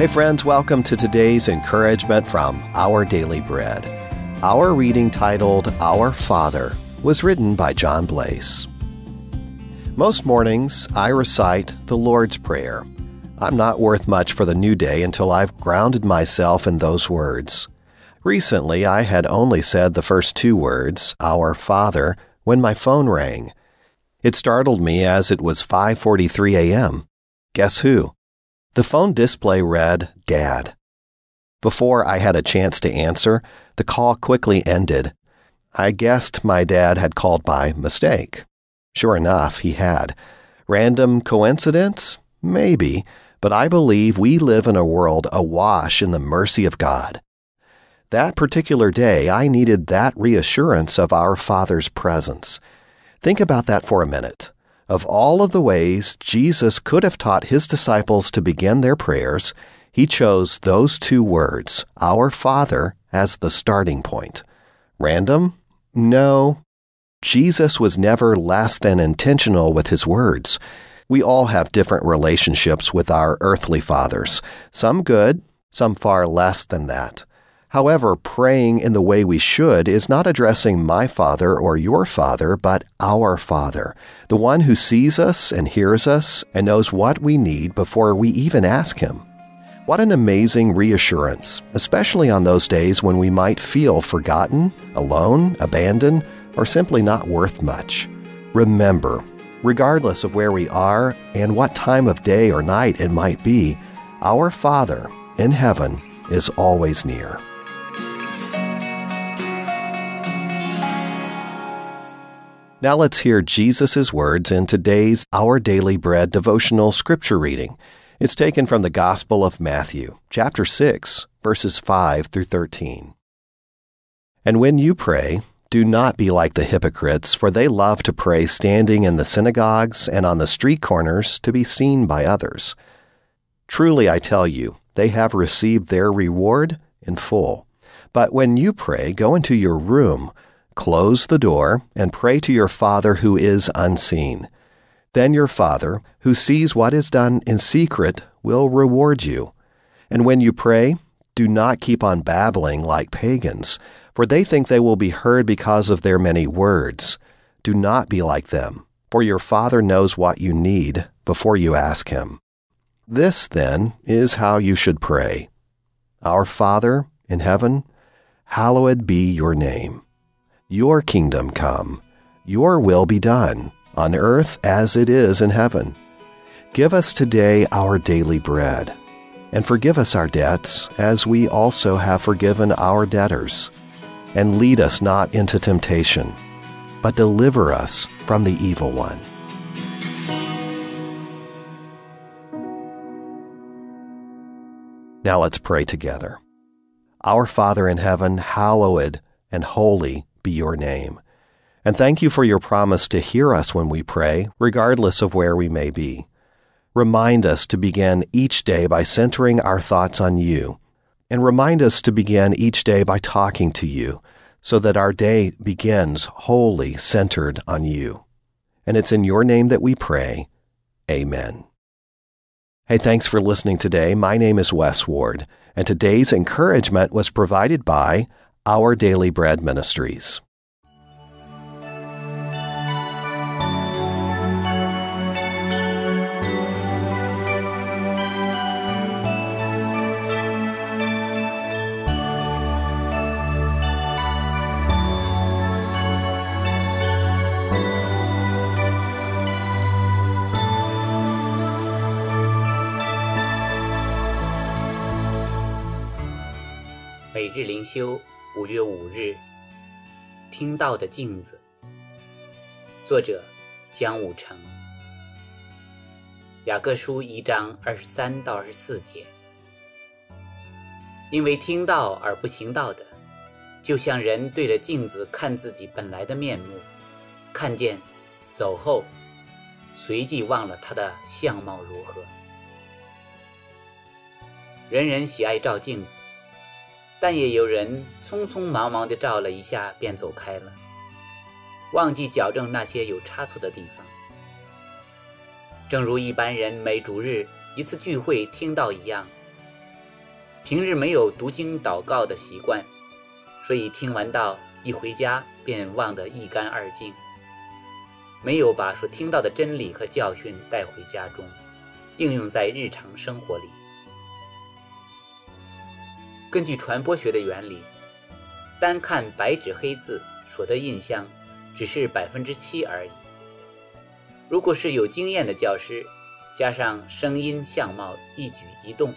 Hey, friends, welcome to today's encouragement from Our Daily Bread. Our reading titled Our Father was written by John Blaze. Most mornings, I recite the Lord's Prayer. I'm not worth much for the new day until I've grounded myself in those words. Recently, I had only said the first two words, Our Father, when my phone rang. It startled me as it was 5:43 a.m. Guess who? The phone display read Dad. Before I had a chance to answer, the call quickly ended. I guessed my dad had called by mistake. Sure enough, he had. Random coincidence? Maybe, but I believe we live in a world awash in the mercy of God. That particular day, I needed that reassurance of our Father's presence. Think about that for a minute. Of all of the ways Jesus could have taught his disciples to begin their prayers, he chose those two words, Our Father, as the starting point. Random? No. Jesus was never less than intentional with his words. We all have different relationships with our earthly fathers, some good, some far less than that. However, praying in the way we should is not addressing my Father or your Father, but our Father, the one who sees us and hears us and knows what we need before we even ask Him. What an amazing reassurance, especially on those days when we might feel forgotten, alone, abandoned, or simply not worth much. Remember, regardless of where we are and what time of day or night it might be, our Father in heaven is always near. Now let's hear Jesus' words in today's Our Daily Bread devotional scripture reading. It's taken from the Gospel of Matthew, chapter 6, verses 5 through 13. And when you pray, do not be like the hypocrites, for they love to pray standing in the synagogues and on the street corners to be seen by others. Truly, I tell you, they have received their reward in full. But when you pray, go into your room Close the door and pray to your Father who is unseen. Then your Father, who sees what is done in secret, will reward you. And when you pray, do not keep on babbling like pagans, for they think they will be heard because of their many words. Do not be like them, for your Father knows what you need before you ask Him. This, then, is how you should pray Our Father in heaven, hallowed be your name. Your kingdom come, your will be done, on earth as it is in heaven. Give us today our daily bread, and forgive us our debts, as we also have forgiven our debtors. And lead us not into temptation, but deliver us from the evil one. Now let's pray together. Our Father in heaven, hallowed and holy be your name. And thank you for your promise to hear us when we pray, regardless of where we may be. Remind us to begin each day by centering our thoughts on you. And remind us to begin each day by talking to you, so that our day begins wholly centered on you. And it's in your name that we pray. Amen. Hey, thanks for listening today. My name is Wes Ward, and today's encouragement was provided by our Daily Bread Ministries.《每日灵修》 五月五日，听到的镜子，作者江武成。雅各书一章二十三到二十四节，因为听到而不行道的，就像人对着镜子看自己本来的面目，看见，走后，随即忘了他的相貌如何。人人喜爱照镜子。但也有人匆匆忙忙地照了一下便走开了，忘记矫正那些有差错的地方。正如一般人每主日一次聚会听到一样，平日没有读经祷告的习惯，所以听完道一回家便忘得一干二净，没有把所听到的真理和教训带回家中，应用在日常生活里。根据传播学的原理，单看白纸黑字所得印象只是百分之七而已。如果是有经验的教师，加上声音、相貌、一举一动，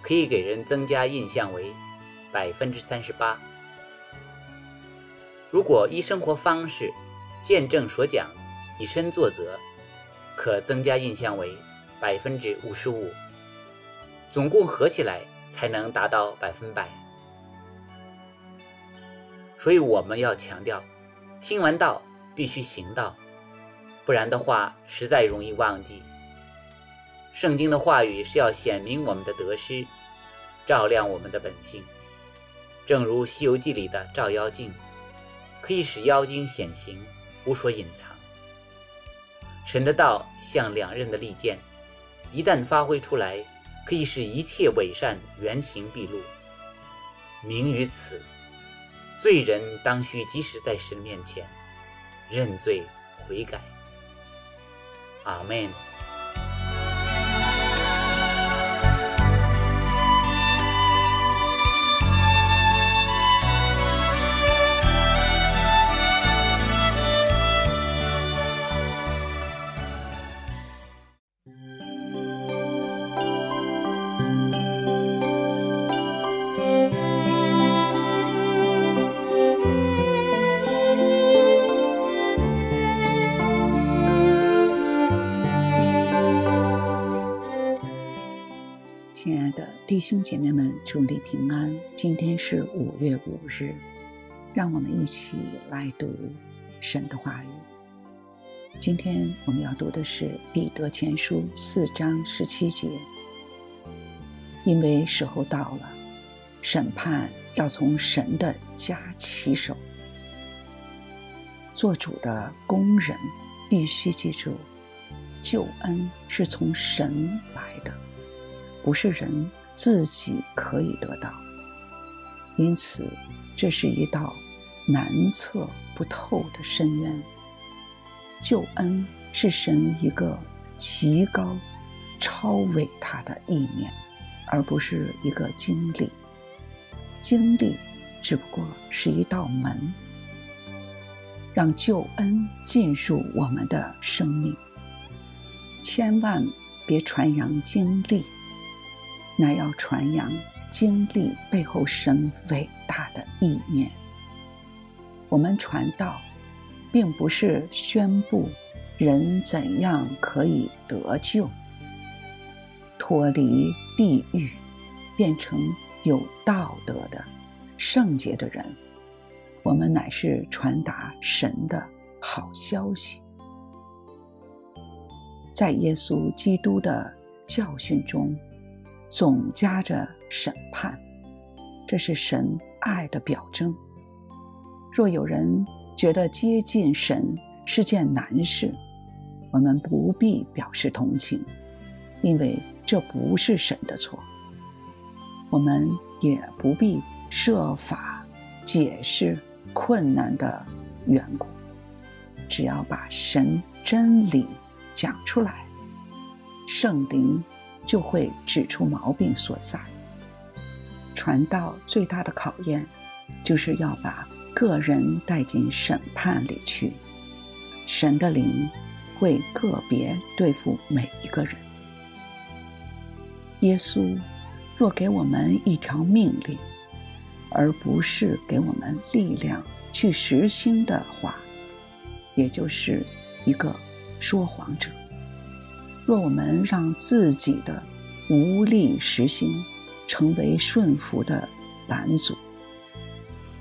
可以给人增加印象为百分之三十八。如果依生活方式、见证所讲，以身作则，可增加印象为百分之五十五。总共合起来。才能达到百分百，所以我们要强调，听完道必须行道，不然的话实在容易忘记。圣经的话语是要显明我们的得失，照亮我们的本性，正如《西游记》里的照妖镜，可以使妖精显形，无所隐藏。神的道像两刃的利剑，一旦发挥出来。可以使一切伪善原形毕露。明于此，罪人当需及时在神面前认罪悔改。阿门。兄姐妹们，祝你平安！今天是五月五日，让我们一起来读神的话语。今天我们要读的是《彼得前书》四章十七节。因为时候到了，审判要从神的家起手。做主的工人必须记住，救恩是从神来的，不是人。自己可以得到，因此这是一道难测不透的深渊。救恩是神一个极高、超伟大的意念，而不是一个经历。经历只不过是一道门，让救恩进入我们的生命。千万别传扬经历。乃要传扬经历背后神伟大的意念。我们传道，并不是宣布人怎样可以得救、脱离地狱，变成有道德的圣洁的人。我们乃是传达神的好消息，在耶稣基督的教训中。总加着审判，这是神爱的表征。若有人觉得接近神是件难事，我们不必表示同情，因为这不是神的错。我们也不必设法解释困难的缘故，只要把神真理讲出来，圣灵。就会指出毛病所在。传道最大的考验，就是要把个人带进审判里去。神的灵会个别对付每一个人。耶稣若给我们一条命令，而不是给我们力量去实行的话，也就是一个说谎者。若我们让自己的无力实行成为顺服的拦阻，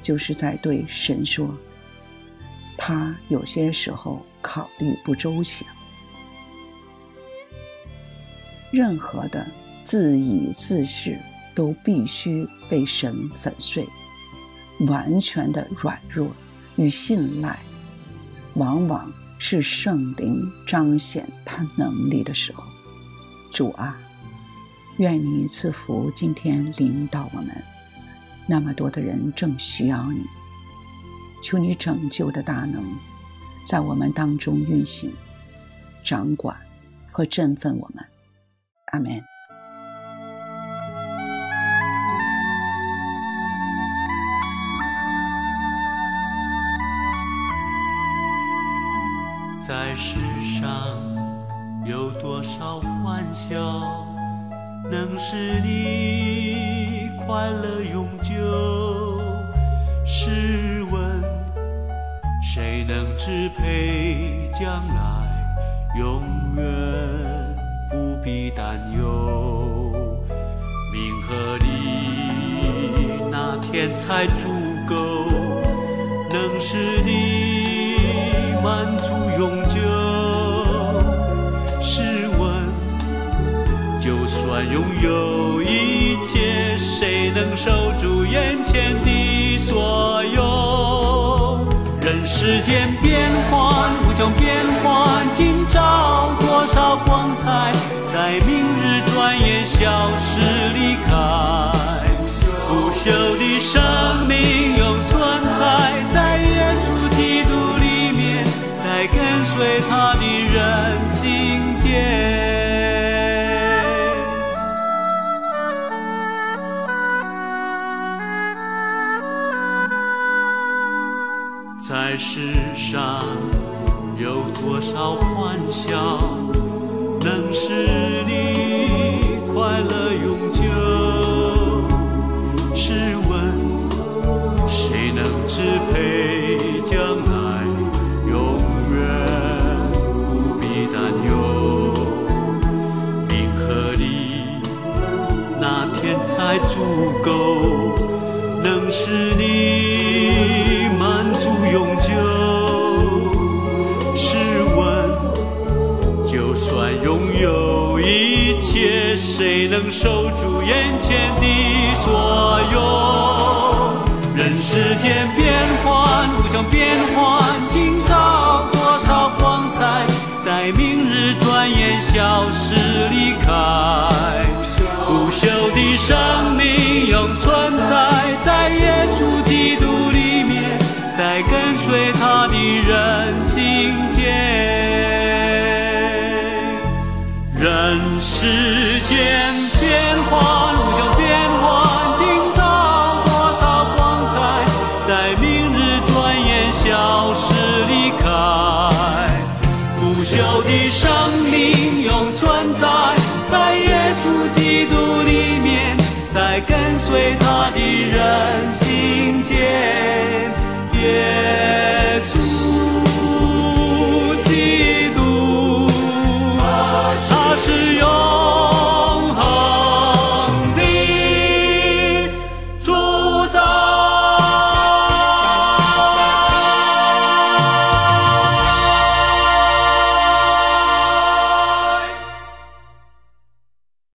就是在对神说：“他有些时候考虑不周详。”任何的自以自是都必须被神粉碎。完全的软弱与信赖，往往。是圣灵彰显他能力的时候，主啊，愿你赐福今天领导我们，那么多的人正需要你，求你拯救的大能在我们当中运行、掌管和振奋我们。阿门。快乐永久？试问谁能支配将来？永远不必担忧。名和利那天才足够，能使你满足永久。试问，就算拥有一切，谁能守住眼前的所有？人世间变幻无穷，变幻今朝多少光彩，在明日转眼消失离开。不朽的生命永存在，在耶稣基督里面，在跟随他够，能使你满足。永久。试问，就算拥有一切，谁能守住眼前的所有？人世间变幻无常，变幻今朝多少光彩，在明日转眼消失离开。不朽的生命永存在，在耶稣基督里面。在跟随他的人心间，人世